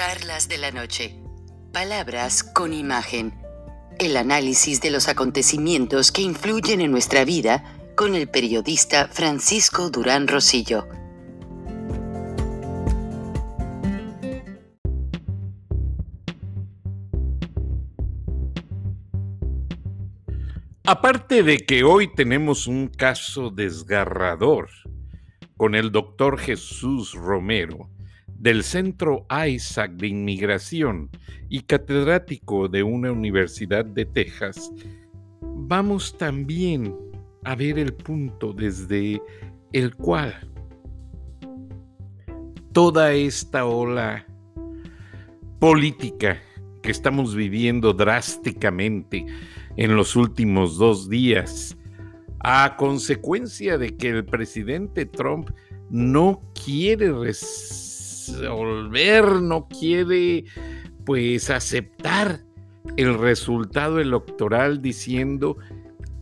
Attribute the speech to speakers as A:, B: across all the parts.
A: Charlas de la noche. Palabras con imagen. El análisis de los acontecimientos que influyen en nuestra vida con el periodista Francisco Durán Rosillo.
B: Aparte de que hoy tenemos un caso desgarrador con el doctor Jesús Romero del Centro Isaac de Inmigración y catedrático de una universidad de Texas, vamos también a ver el punto desde el cual toda esta ola política que estamos viviendo drásticamente en los últimos dos días, a consecuencia de que el presidente Trump no quiere resolver, no quiere pues aceptar el resultado electoral diciendo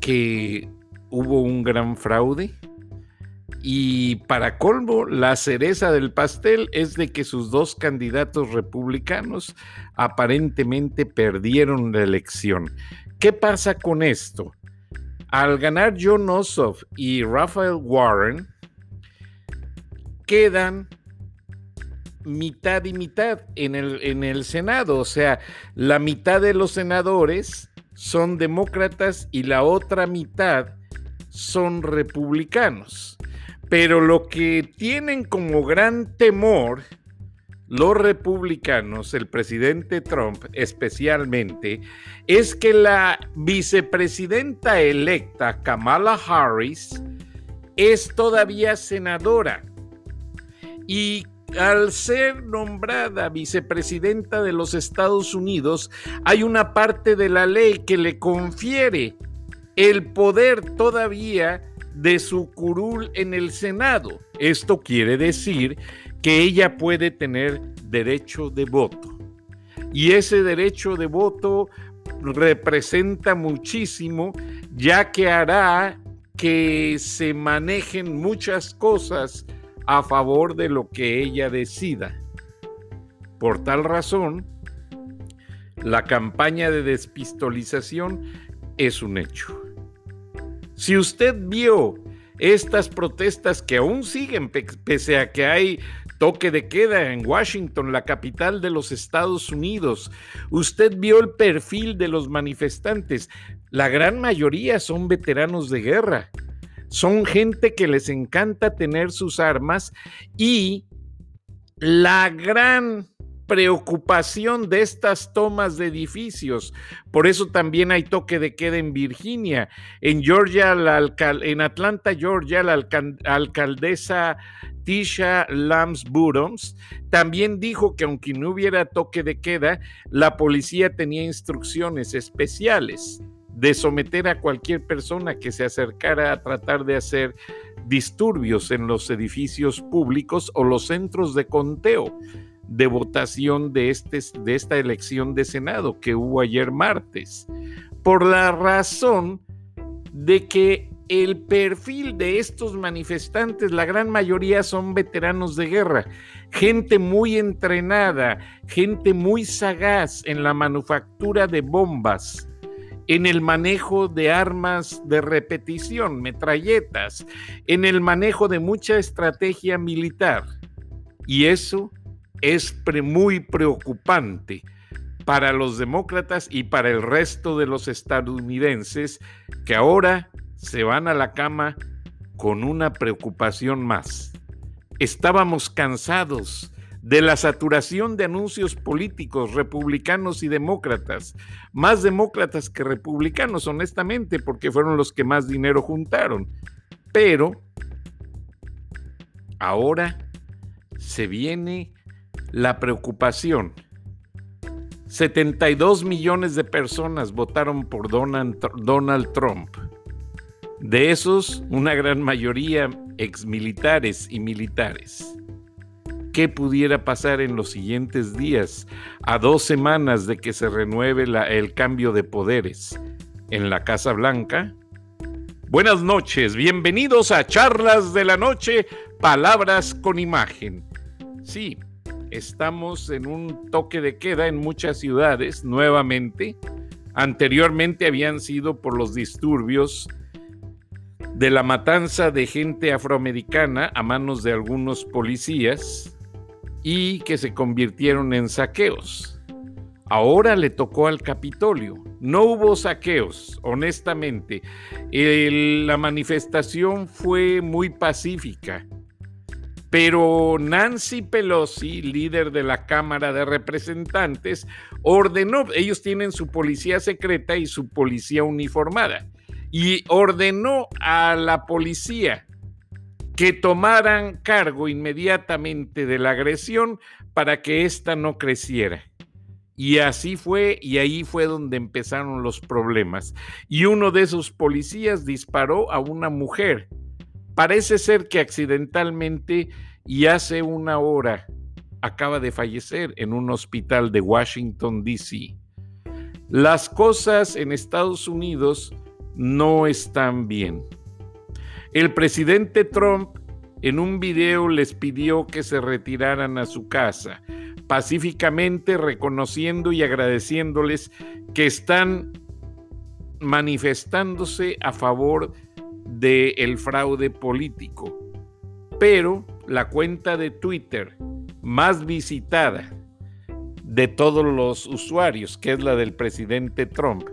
B: que hubo un gran fraude. Y para colmo, la cereza del pastel es de que sus dos candidatos republicanos aparentemente perdieron la elección. ¿Qué pasa con esto? Al ganar John Ossoff y Rafael Warren, quedan mitad y mitad en el, en el Senado. O sea, la mitad de los senadores son demócratas y la otra mitad son republicanos. Pero lo que tienen como gran temor los republicanos, el presidente Trump especialmente, es que la vicepresidenta electa Kamala Harris es todavía senadora y al ser nombrada vicepresidenta de los Estados Unidos, hay una parte de la ley que le confiere el poder todavía de su curul en el Senado. Esto quiere decir que ella puede tener derecho de voto. Y ese derecho de voto representa muchísimo, ya que hará que se manejen muchas cosas a favor de lo que ella decida. Por tal razón, la campaña de despistolización es un hecho. Si usted vio estas protestas que aún siguen, pese a que hay toque de queda en Washington, la capital de los Estados Unidos. Usted vio el perfil de los manifestantes. La gran mayoría son veteranos de guerra. Son gente que les encanta tener sus armas y la gran preocupación de estas tomas de edificios. Por eso también hay toque de queda en Virginia. En Georgia, en Atlanta, Georgia, la alcaldesa Tisha Lams Buroms también dijo que aunque no hubiera toque de queda, la policía tenía instrucciones especiales de someter a cualquier persona que se acercara a tratar de hacer disturbios en los edificios públicos o los centros de conteo de votación de, este, de esta elección de Senado que hubo ayer martes, por la razón de que el perfil de estos manifestantes, la gran mayoría son veteranos de guerra, gente muy entrenada, gente muy sagaz en la manufactura de bombas, en el manejo de armas de repetición, metralletas, en el manejo de mucha estrategia militar. Y eso es muy preocupante para los demócratas y para el resto de los estadounidenses que ahora se van a la cama con una preocupación más. Estábamos cansados de la saturación de anuncios políticos republicanos y demócratas, más demócratas que republicanos, honestamente, porque fueron los que más dinero juntaron. Pero ahora se viene la preocupación. 72 millones de personas votaron por Donald Trump. De esos, una gran mayoría exmilitares y militares. ¿Qué pudiera pasar en los siguientes días, a dos semanas de que se renueve el cambio de poderes en la Casa Blanca? Buenas noches, bienvenidos a Charlas de la Noche, Palabras con Imagen. Sí, estamos en un toque de queda en muchas ciudades nuevamente. Anteriormente habían sido por los disturbios de la matanza de gente afroamericana a manos de algunos policías y que se convirtieron en saqueos. Ahora le tocó al Capitolio. No hubo saqueos, honestamente. la manifestación fue muy pacífica. Pero Nancy Pelosi, líder de la Cámara de Representantes, ordenó, ellos tienen su policía secreta y su policía uniformada, y ordenó a la policía que tomaran cargo inmediatamente de la agresión para que ésta no creciera. Y así fue, y ahí fue donde empezaron los problemas. Y uno de esos policías disparó a una mujer. Parece ser que accidentalmente y hace una hora acaba de fallecer en un hospital de Washington, D.C. Las cosas en Estados Unidos no están bien. El presidente Trump en un video les pidió que se retiraran a su casa, pacíficamente reconociendo y agradeciéndoles que están manifestándose a favor del fraude político. Pero la cuenta de Twitter más visitada de todos los usuarios, que es la del presidente Trump,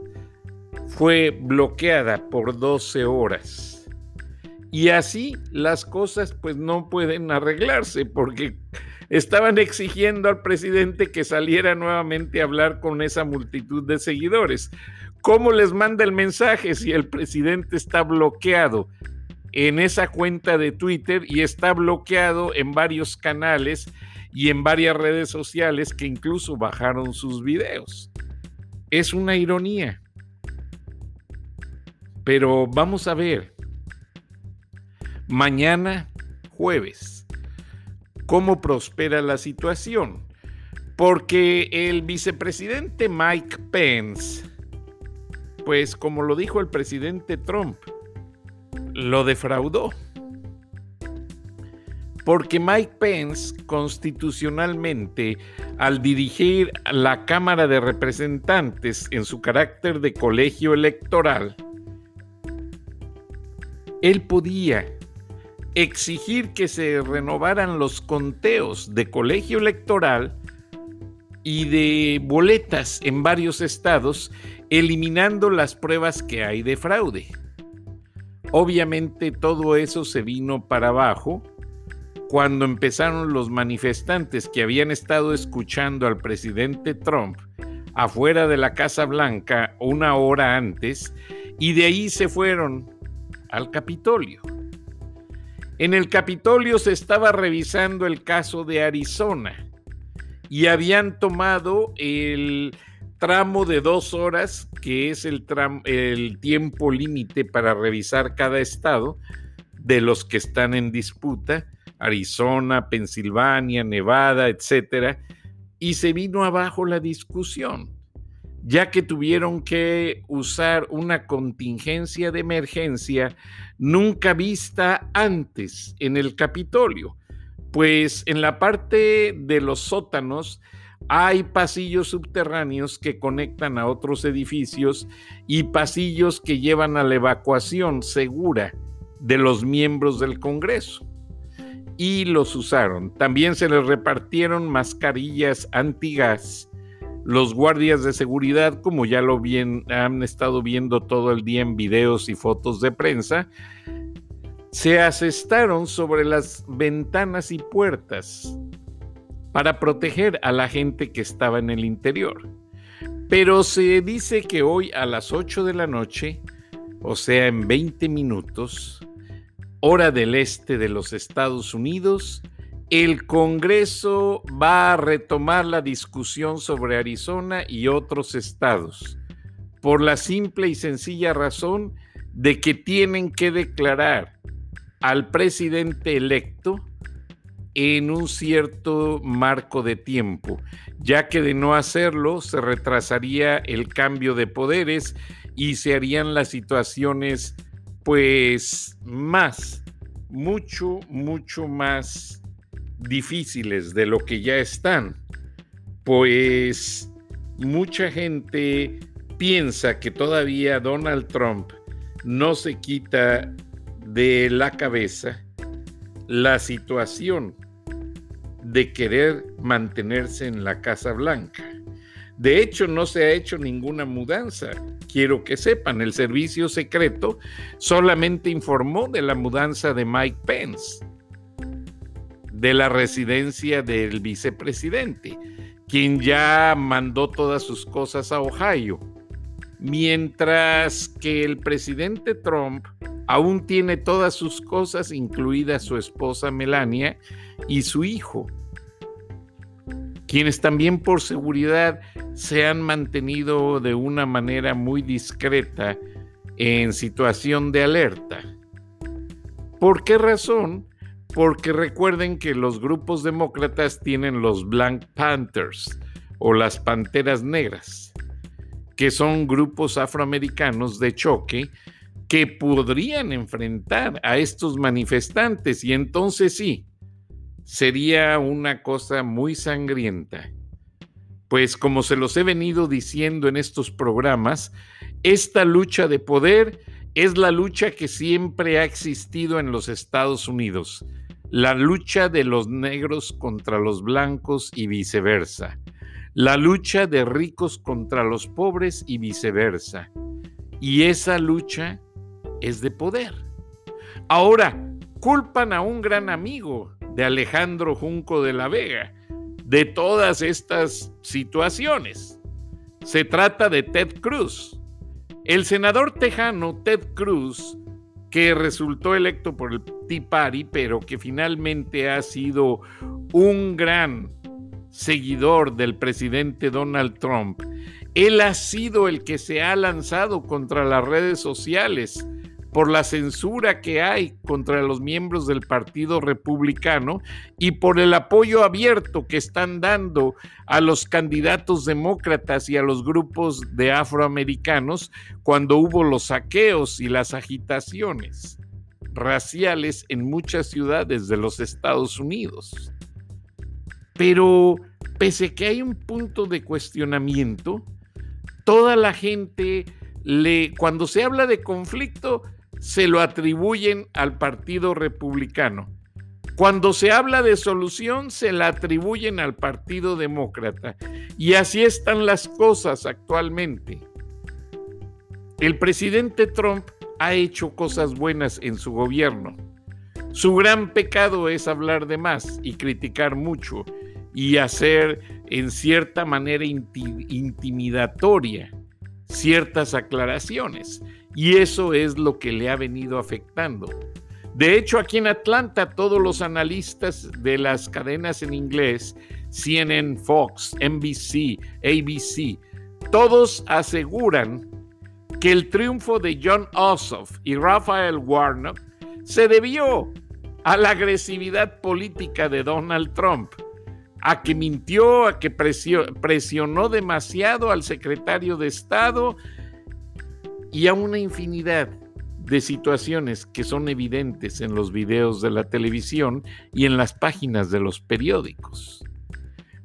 B: fue bloqueada por 12 horas. Y así las cosas pues no pueden arreglarse porque estaban exigiendo al presidente que saliera nuevamente a hablar con esa multitud de seguidores. ¿Cómo les manda el mensaje si el presidente está bloqueado en esa cuenta de Twitter y está bloqueado en varios canales y en varias redes sociales que incluso bajaron sus videos? Es una ironía. Pero vamos a ver, mañana jueves. ¿Cómo prospera la situación? Porque el vicepresidente Mike Pence, pues como lo dijo el presidente Trump, lo defraudó. Porque Mike Pence constitucionalmente, al dirigir la Cámara de Representantes en su carácter de colegio electoral, él podía exigir que se renovaran los conteos de colegio electoral y de boletas en varios estados, eliminando las pruebas que hay de fraude. Obviamente todo eso se vino para abajo cuando empezaron los manifestantes que habían estado escuchando al presidente Trump afuera de la Casa Blanca una hora antes y de ahí se fueron al Capitolio. En el Capitolio se estaba revisando el caso de Arizona y habían tomado el tramo de dos horas, que es el, el tiempo límite para revisar cada estado de los que están en disputa, Arizona, Pensilvania, Nevada, etcétera, y se vino abajo la discusión, ya que tuvieron que usar una contingencia de emergencia nunca vista antes en el Capitolio, pues en la parte de los sótanos hay pasillos subterráneos que conectan a otros edificios y pasillos que llevan a la evacuación segura de los miembros del Congreso. Y los usaron. También se les repartieron mascarillas antigas los guardias de seguridad, como ya lo han estado viendo todo el día en videos y fotos de prensa, se asestaron sobre las ventanas y puertas para proteger a la gente que estaba en el interior. Pero se dice que hoy a las 8 de la noche, o sea, en 20 minutos, hora del este de los Estados Unidos, el Congreso va a retomar la discusión sobre Arizona y otros estados, por la simple y sencilla razón de que tienen que declarar al presidente electo en un cierto marco de tiempo, ya que de no hacerlo se retrasaría el cambio de poderes y se harían las situaciones pues más, mucho, mucho más difíciles de lo que ya están, pues mucha gente piensa que todavía Donald Trump no se quita de la cabeza la situación de querer mantenerse en la Casa Blanca. De hecho, no se ha hecho ninguna mudanza. Quiero que sepan, el servicio secreto solamente informó de la mudanza de Mike Pence, de la residencia del vicepresidente, quien ya mandó todas sus cosas a Ohio. Mientras que el presidente Trump aún tiene todas sus cosas, incluida su esposa Melania y su hijo, quienes también por seguridad se han mantenido de una manera muy discreta en situación de alerta. ¿Por qué razón? Porque recuerden que los grupos demócratas tienen los Black Panthers o las Panteras Negras, que son grupos afroamericanos de choque que podrían enfrentar a estos manifestantes y entonces sí, sería una cosa muy sangrienta. Pues como se los he venido diciendo en estos programas, esta lucha de poder es la lucha que siempre ha existido en los Estados Unidos, la lucha de los negros contra los blancos y viceversa, la lucha de ricos contra los pobres y viceversa. Y esa lucha es de poder. Ahora, culpan a un gran amigo de Alejandro Junco de la Vega de todas estas situaciones. Se trata de Ted Cruz. El senador tejano Ted Cruz, que resultó electo por el Tea Party, pero que finalmente ha sido un gran seguidor del presidente Donald Trump, él ha sido el que se ha lanzado contra las redes sociales por la censura que hay contra los miembros del Partido Republicano y por el apoyo abierto que están dando a los candidatos demócratas y a los grupos de afroamericanos cuando hubo los saqueos y las agitaciones raciales en muchas ciudades de los Estados Unidos. Pero pese que hay un punto de cuestionamiento, toda la gente le, cuando se habla de conflicto, se lo atribuyen al Partido Republicano. Cuando se habla de solución, se la atribuyen al Partido Demócrata. Y así están las cosas actualmente. El presidente Trump ha hecho cosas buenas en su gobierno. Su gran pecado es hablar de más y criticar mucho y hacer en cierta manera intimidatoria ciertas aclaraciones. Y eso es lo que le ha venido afectando. De hecho, aquí en Atlanta, todos los analistas de las cadenas en inglés, CNN, Fox, NBC, ABC, todos aseguran que el triunfo de John Ossoff y Raphael Warnock se debió a la agresividad política de Donald Trump, a que mintió, a que presionó demasiado al secretario de Estado y a una infinidad de situaciones que son evidentes en los videos de la televisión y en las páginas de los periódicos.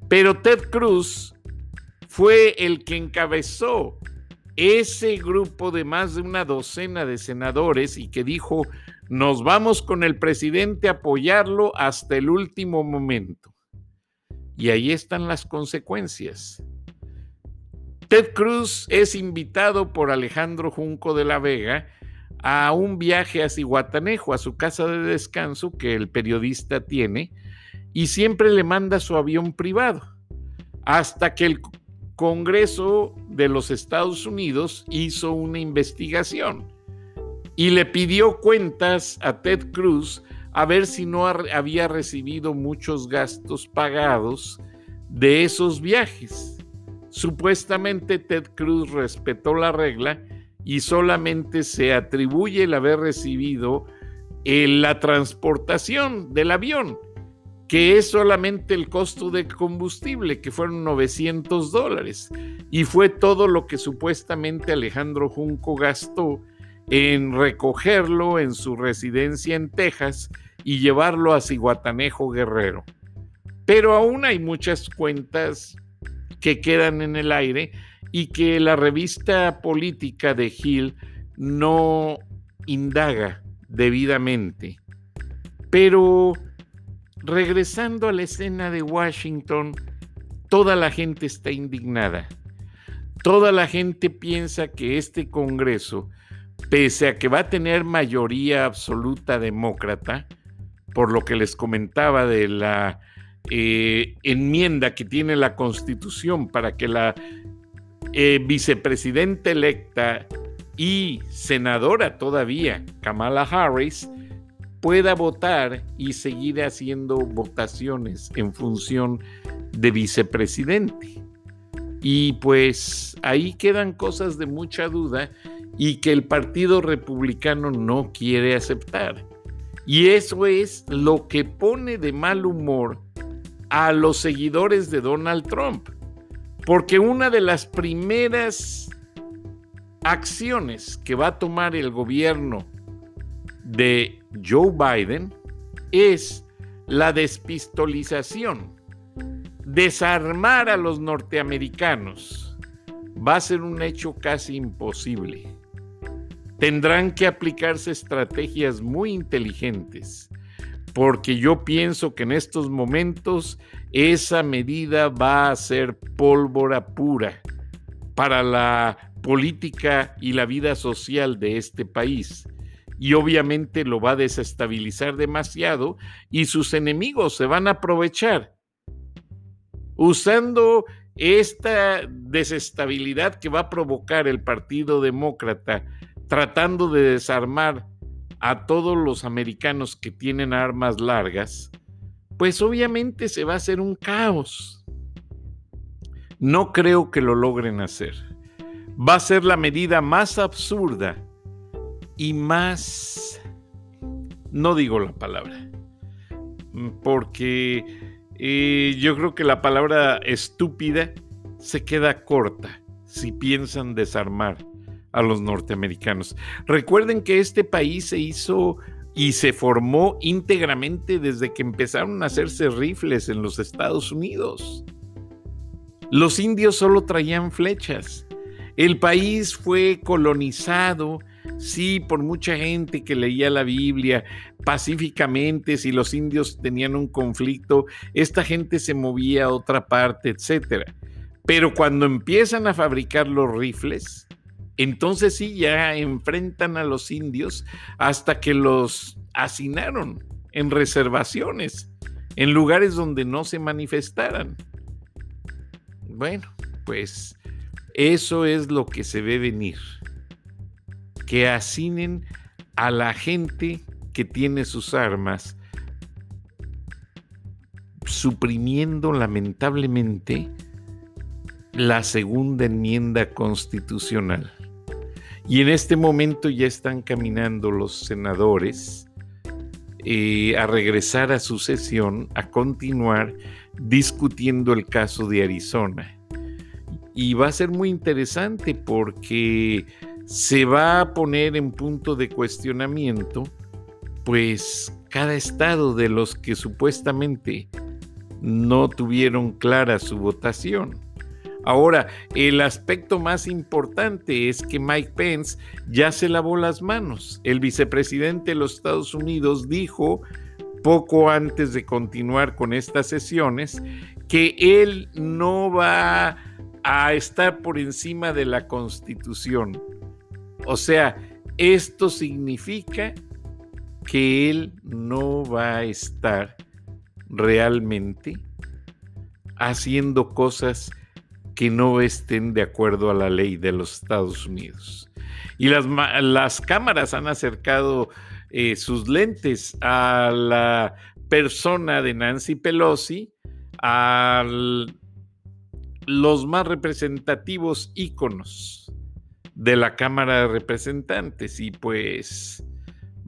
B: Pero Ted Cruz fue el que encabezó ese grupo de más de una docena de senadores y que dijo, nos vamos con el presidente a apoyarlo hasta el último momento. Y ahí están las consecuencias. Ted Cruz es invitado por Alejandro Junco de la Vega a un viaje a Cihuatanejo, a su casa de descanso que el periodista tiene, y siempre le manda su avión privado, hasta que el Congreso de los Estados Unidos hizo una investigación y le pidió cuentas a Ted Cruz a ver si no había recibido muchos gastos pagados de esos viajes. Supuestamente Ted Cruz respetó la regla y solamente se atribuye el haber recibido eh, la transportación del avión, que es solamente el costo de combustible, que fueron 900 dólares. Y fue todo lo que supuestamente Alejandro Junco gastó en recogerlo en su residencia en Texas y llevarlo a Ciguatanejo Guerrero. Pero aún hay muchas cuentas que quedan en el aire y que la revista política de Hill no indaga debidamente. Pero regresando a la escena de Washington, toda la gente está indignada. Toda la gente piensa que este Congreso, pese a que va a tener mayoría absoluta demócrata, por lo que les comentaba de la eh, enmienda que tiene la Constitución para que la eh, vicepresidenta electa y senadora todavía, Kamala Harris, pueda votar y seguir haciendo votaciones en función de vicepresidente. Y pues ahí quedan cosas de mucha duda y que el Partido Republicano no quiere aceptar. Y eso es lo que pone de mal humor a los seguidores de Donald Trump. Porque una de las primeras acciones que va a tomar el gobierno de Joe Biden es la despistolización, desarmar a los norteamericanos. Va a ser un hecho casi imposible. Tendrán que aplicarse estrategias muy inteligentes porque yo pienso que en estos momentos esa medida va a ser pólvora pura para la política y la vida social de este país. Y obviamente lo va a desestabilizar demasiado y sus enemigos se van a aprovechar usando esta desestabilidad que va a provocar el Partido Demócrata tratando de desarmar a todos los americanos que tienen armas largas, pues obviamente se va a hacer un caos. No creo que lo logren hacer. Va a ser la medida más absurda y más... No digo la palabra, porque eh, yo creo que la palabra estúpida se queda corta si piensan desarmar a los norteamericanos. Recuerden que este país se hizo y se formó íntegramente desde que empezaron a hacerse rifles en los Estados Unidos. Los indios solo traían flechas. El país fue colonizado, sí, por mucha gente que leía la Biblia pacíficamente, si los indios tenían un conflicto, esta gente se movía a otra parte, etc. Pero cuando empiezan a fabricar los rifles, entonces sí, ya enfrentan a los indios hasta que los hacinaron en reservaciones, en lugares donde no se manifestaran. Bueno, pues eso es lo que se ve venir. Que hacinen a la gente que tiene sus armas, suprimiendo lamentablemente la segunda enmienda constitucional. Y en este momento ya están caminando los senadores eh, a regresar a su sesión, a continuar discutiendo el caso de Arizona. Y va a ser muy interesante porque se va a poner en punto de cuestionamiento, pues cada estado de los que supuestamente no tuvieron clara su votación. Ahora, el aspecto más importante es que Mike Pence ya se lavó las manos. El vicepresidente de los Estados Unidos dijo poco antes de continuar con estas sesiones que él no va a estar por encima de la constitución. O sea, esto significa que él no va a estar realmente haciendo cosas que no estén de acuerdo a la ley de los Estados Unidos. Y las, las cámaras han acercado eh, sus lentes a la persona de Nancy Pelosi, a los más representativos íconos de la Cámara de Representantes y pues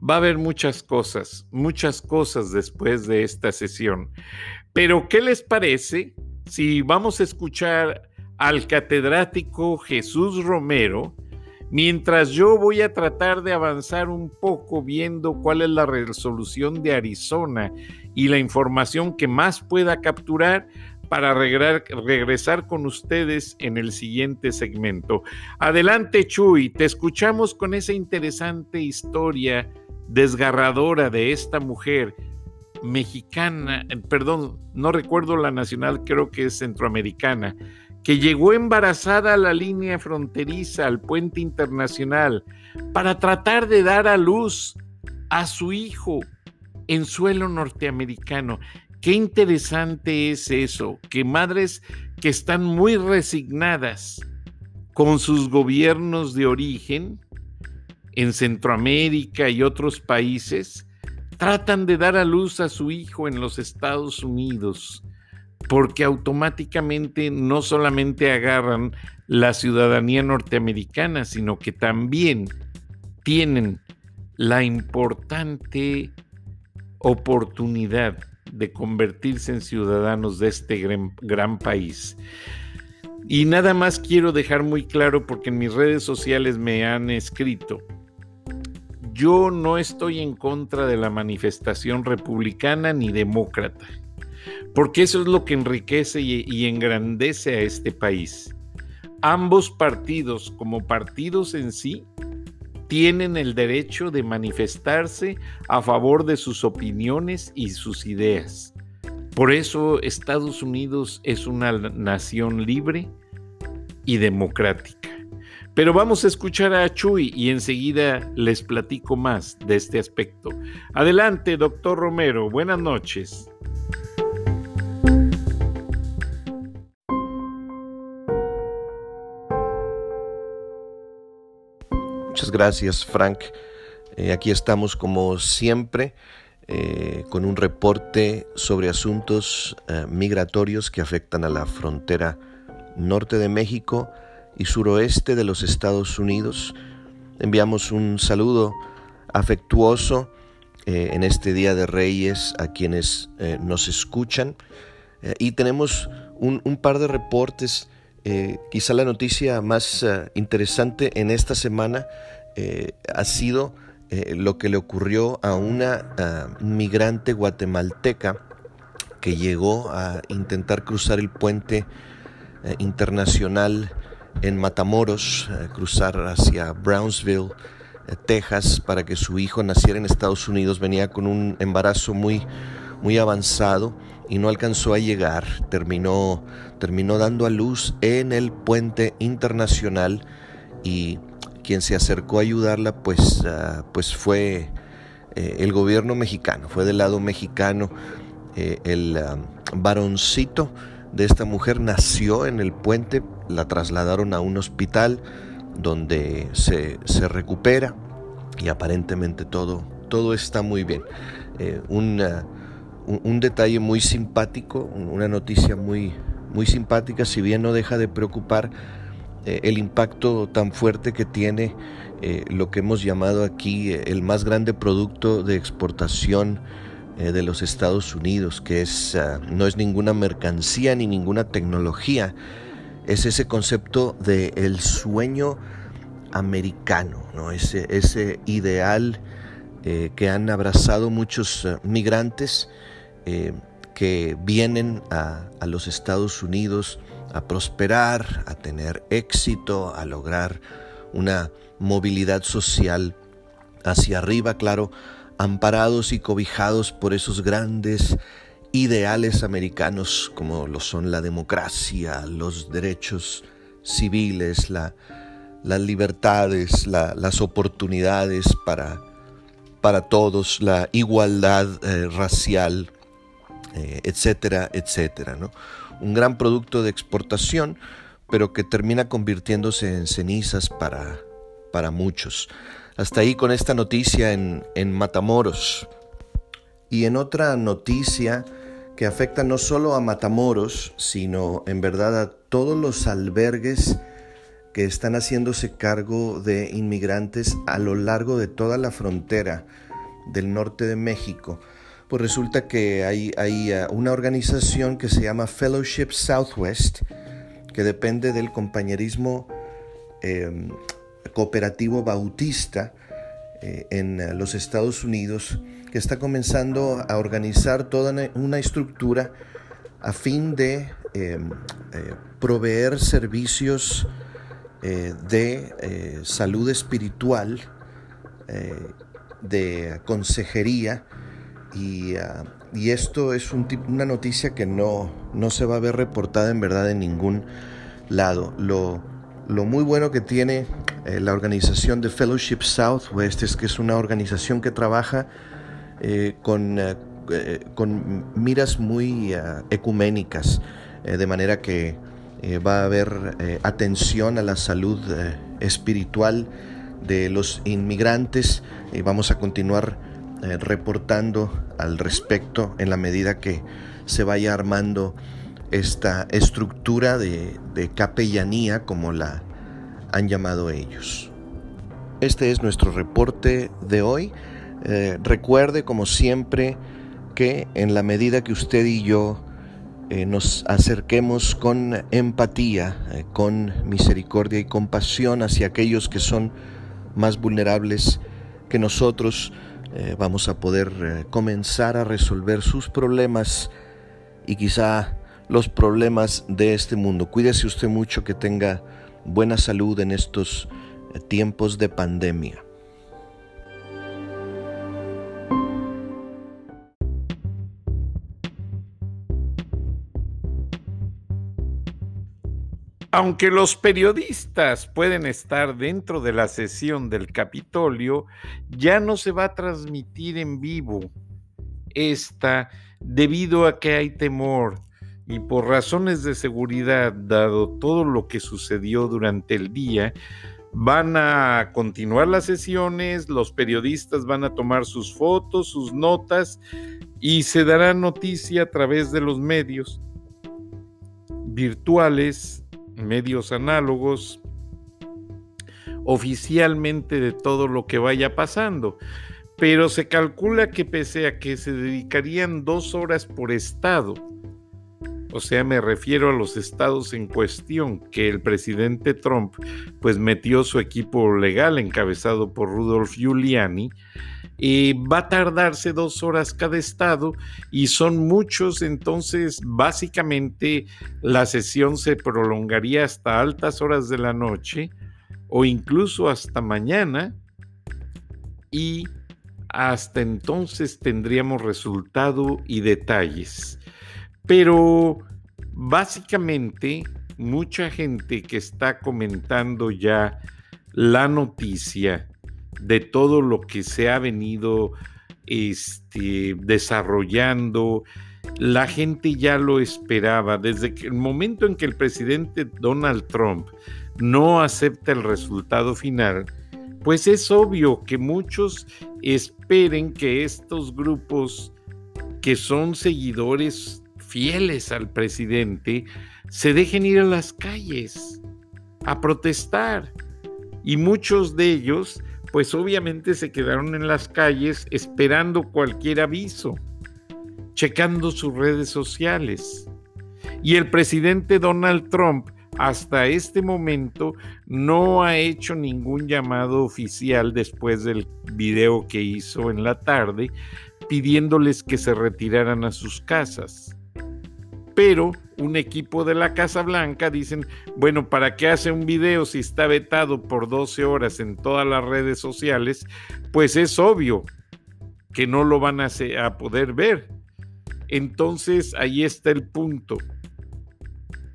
B: va a haber muchas cosas, muchas cosas después de esta sesión. Pero, ¿qué les parece si vamos a escuchar al catedrático Jesús Romero Mientras yo voy a tratar de avanzar un poco viendo cuál es la resolución de Arizona y la información que más pueda capturar para regresar con ustedes en el siguiente segmento. Adelante Chuy, te escuchamos con esa interesante historia desgarradora de esta mujer mexicana, perdón, no recuerdo la nacional, creo que es centroamericana, que llegó embarazada a la línea fronteriza, al puente internacional, para tratar de dar a luz a su hijo en suelo norteamericano. Qué interesante es eso, que madres que están muy resignadas con sus gobiernos de origen en Centroamérica y otros países, tratan de dar a luz a su hijo en los Estados Unidos porque automáticamente no solamente agarran la ciudadanía norteamericana, sino que también tienen la importante oportunidad de convertirse en ciudadanos de este gran, país. Y nada más quiero dejar muy claro, porque en mis redes sociales me han escrito, yo no estoy en contra de la manifestación republicana ni demócrata porque eso es lo que enriquece y, engrandece a este país. Ambos partidos, como partidos en sí, tienen el derecho de manifestarse a favor de sus opiniones y sus ideas. Por eso Estados Unidos es una nación libre y democrática. Pero vamos a escuchar a Chuy y enseguida les platico más de este aspecto. Adelante, doctor Romero. Buenas noches.
C: Gracias, Frank. Eh, aquí estamos como siempre eh, con un reporte sobre asuntos eh, migratorios que afectan a la frontera norte de México y suroeste de los Estados Unidos. Enviamos un saludo afectuoso en este Día de Reyes a quienes nos escuchan y tenemos un, un, par de reportes. quizá la noticia más interesante en esta semana eh, ha sido eh, lo que le ocurrió a una migrante guatemalteca que llegó a intentar cruzar el puente eh, internacional en Matamoros, cruzar hacia Brownsville, Texas, para que su hijo naciera en Estados Unidos. Venía con un embarazo muy, muy avanzado y no alcanzó a llegar. Terminó, terminó dando a luz en el puente internacional y quien se acercó a ayudarla pues, ah, pues fue eh, el gobierno mexicano, fue del lado mexicano. Eh, el ah, varoncito de esta mujer nació en el puente, la trasladaron a un hospital donde se, recupera y aparentemente todo, todo está muy bien. Eh, un, un, detalle muy simpático, una noticia muy, muy simpática, si bien no deja de preocupar eh, el impacto tan fuerte que tiene eh, lo que hemos llamado aquí eh, el más grande producto de exportación de los Estados Unidos, que es, ah, no es ninguna mercancía ni ninguna tecnología, es ese concepto el sueño americano, ¿no? ese, ese ideal que han abrazado muchos migrantes que vienen a, a los Estados Unidos a prosperar, a tener éxito, a lograr una movilidad social hacia arriba, claro, amparados y cobijados por esos grandes ideales americanos como lo son la democracia, los derechos civiles, las libertades, las oportunidades para, para todos, la igualdad eh, racial, eh, etcétera, etcétera. ¿no? Un gran producto de exportación, pero que termina convirtiéndose en cenizas para, para muchos. Hasta ahí con esta noticia en, en Matamoros. Y en otra noticia que afecta no solo a Matamoros, sino en verdad a todos los albergues que están haciéndose cargo de inmigrantes a lo largo de toda la frontera del norte de México pues resulta que hay, uh, una organización que se llama Fellowship Southwest, que depende del compañerismo em, cooperativo bautista en los Estados Unidos que está comenzando a organizar toda una estructura a fin de proveer servicios de salud espiritual, de consejería, y, ah, y esto es un una noticia que no, no se va a ver reportada en verdad en ningún lado. Lo, lo muy bueno que tiene eh, la organización de Fellowship Southwest es que es una organización que trabaja eh, con, eh, con, miras muy ah, ecuménicas, de manera que va a haber atención a la salud espiritual de los inmigrantes vamos a continuar eh, reportando al respecto en la medida que se vaya armando esta estructura de, capellanía como la han llamado ellos. Este es nuestro reporte de hoy. Eh, recuerde, como siempre, que en la medida que usted y yo eh, nos acerquemos con empatía, con misericordia y compasión hacia aquellos que son más vulnerables que nosotros, eh, vamos a poder eh, comenzar a resolver sus problemas y quizá los problemas de este mundo. Cuídese usted mucho, que tenga buena salud en estos eh, tiempos de pandemia.
B: Aunque los periodistas pueden estar dentro de la sesión del Capitolio, ya no se va a transmitir en vivo esta debido a que hay temor y por razones de seguridad, dado todo lo que sucedió durante el día, van a continuar las sesiones, los periodistas van a tomar sus fotos, sus notas y se dará noticia a través de los medios virtuales medios análogos oficialmente de todo lo que vaya pasando. Pero se calcula que pese a que se dedicarían dos horas por estado, o sea, me refiero a los estados en cuestión, que el presidente Trump pues metió su equipo legal encabezado por Rudolf Giuliani, va a tardarse dos horas cada estado y son muchos, entonces básicamente la sesión se prolongaría hasta altas horas de la noche o incluso hasta mañana y hasta entonces tendríamos resultado y detalles. Pero básicamente mucha gente que está comentando ya la noticia de todo lo que se ha venido este, desarrollando. La gente ya lo esperaba. Desde el momento en que el presidente Donald Trump no acepta el resultado final, pues es obvio que muchos esperen que estos grupos que son seguidores fieles al presidente se dejen ir a las calles a protestar. Y muchos de ellos pues obviamente se quedaron en las calles esperando cualquier aviso, checando sus redes sociales. Y el presidente Donald Trump hasta este momento no ha hecho ningún llamado oficial después del video que hizo en la tarde pidiéndoles que se retiraran a sus casas. Pero un equipo de la Casa Blanca dicen, bueno, ¿para qué hace un video si está vetado por 12 horas en todas las redes sociales? Pues es obvio que no lo van a, a poder ver. Entonces ahí está el punto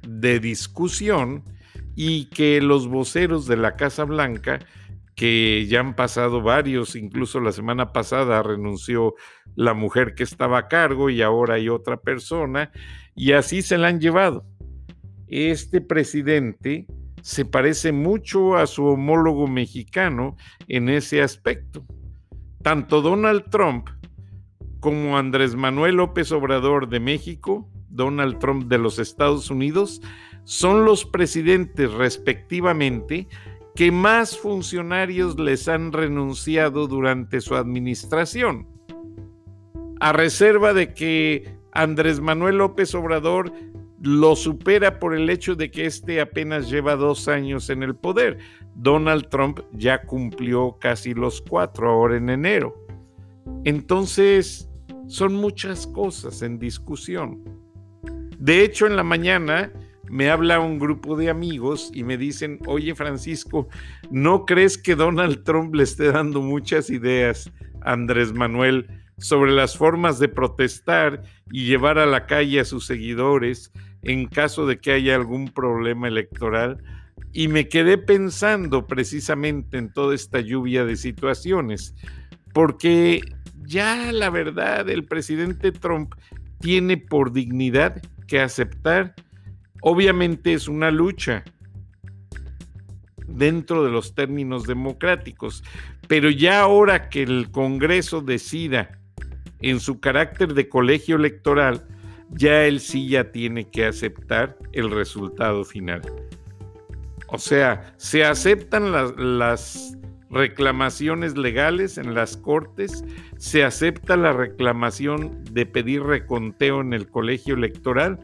B: de discusión y que los voceros de la Casa Blanca que ya han pasado varios, incluso la semana pasada renunció la mujer que estaba a cargo y ahora hay otra persona, y así se la han llevado. Este presidente se parece mucho a su homólogo mexicano en ese aspecto. Tanto Donald Trump como Andrés Manuel López Obrador de México, Donald Trump de los Estados Unidos, son los presidentes respectivamente que más funcionarios les han renunciado durante su administración, a reserva de que Andrés Manuel López Obrador lo supera por el hecho de que este apenas lleva dos años en el poder. Donald Trump ya cumplió casi los cuatro ahora en enero. Entonces, son muchas cosas en discusión. De hecho, en la mañana me habla un grupo de amigos y me dicen, oye Francisco, ¿no crees que Donald Trump le esté dando muchas ideas a Andrés Manuel sobre las formas de protestar y llevar a la calle a sus seguidores en caso de que haya algún problema electoral? Y me quedé pensando precisamente en toda esta lluvia de situaciones, porque ya la verdad el presidente Trump tiene por dignidad que aceptar Obviamente es una lucha dentro de los términos democráticos, pero ya ahora que el Congreso decida en su carácter de colegio electoral, ya él sí ya tiene que aceptar el resultado final. O sea, se aceptan las, reclamaciones legales en las cortes, se acepta la reclamación de pedir reconteo en el colegio electoral,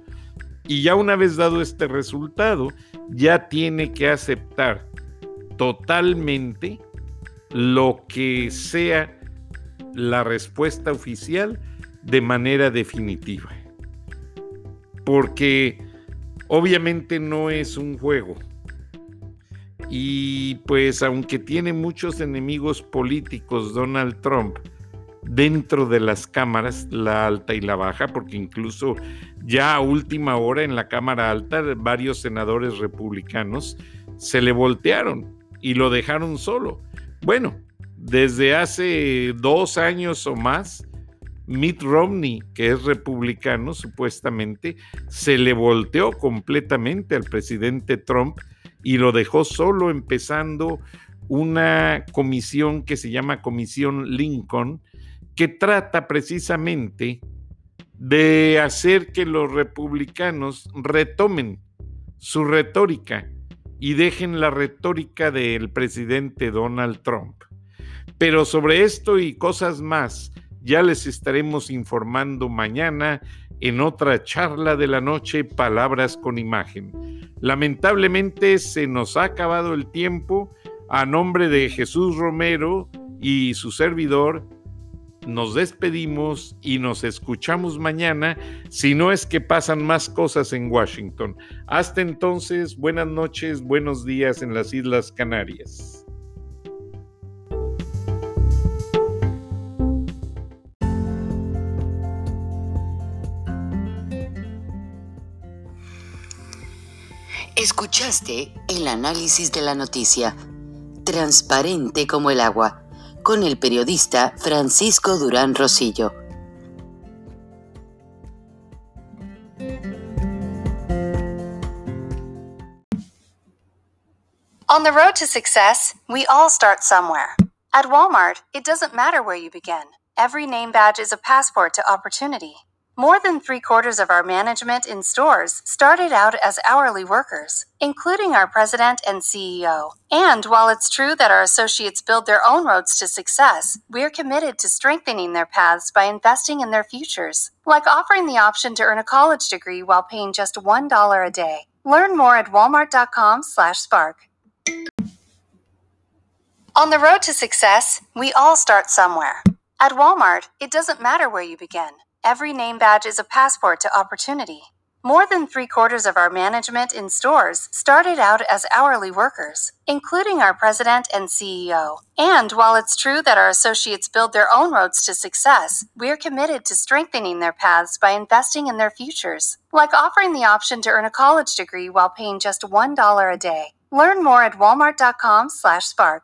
B: y ya una vez dado este resultado, ya tiene que aceptar totalmente lo que sea la respuesta oficial de manera definitiva. Porque obviamente no es un juego. Y pues aunque tiene muchos enemigos políticos Donald Trump, dentro de las cámaras, la alta y la baja, porque incluso ya a última hora en la Cámara Alta varios senadores republicanos se le voltearon y lo dejaron solo. Bueno, desde hace dos años o más, Mitt Romney, que es republicano supuestamente, se le volteó completamente al presidente Trump y lo dejó solo empezando una comisión que se llama Comisión Lincoln, que trata precisamente de hacer que los republicanos retomen su retórica y dejen la retórica del presidente Donald Trump. Pero sobre esto y cosas más ya les estaremos informando mañana en otra charla de la noche, Palabras con Imagen. Lamentablemente se nos ha acabado el tiempo. A nombre de Jesús Romero y su servidor, nos despedimos y nos escuchamos mañana, si no es que pasan más cosas en Washington. Hasta entonces, buenas noches, buenos días en las Islas Canarias.
A: Escuchaste el análisis de la noticia, transparente como el agua con el periodista Francisco Durán Rosillo.
D: On the road to success, we all start somewhere. At Walmart, it doesn't matter where you begin. Every name badge is a passport to opportunity. More than three quarters of our management in stores started out as hourly workers, including our president and CEO. And while it's true that our associates build their own roads to success, we're committed to strengthening their paths by investing in their futures, like offering the option to earn a college degree while paying just $1 a day. Learn more at walmart.com/spark. On the road to success, we all start somewhere. At Walmart, it doesn't matter where you begin. Every name badge is a passport to opportunity. More than three quarters of our management in stores started out as hourly workers, including our president and CEO. And while it's true that our associates build their own roads to success, we're committed to strengthening their paths by investing in their futures, like offering the option to earn a college degree while paying just $1 a day. Learn more at walmart.com/spark.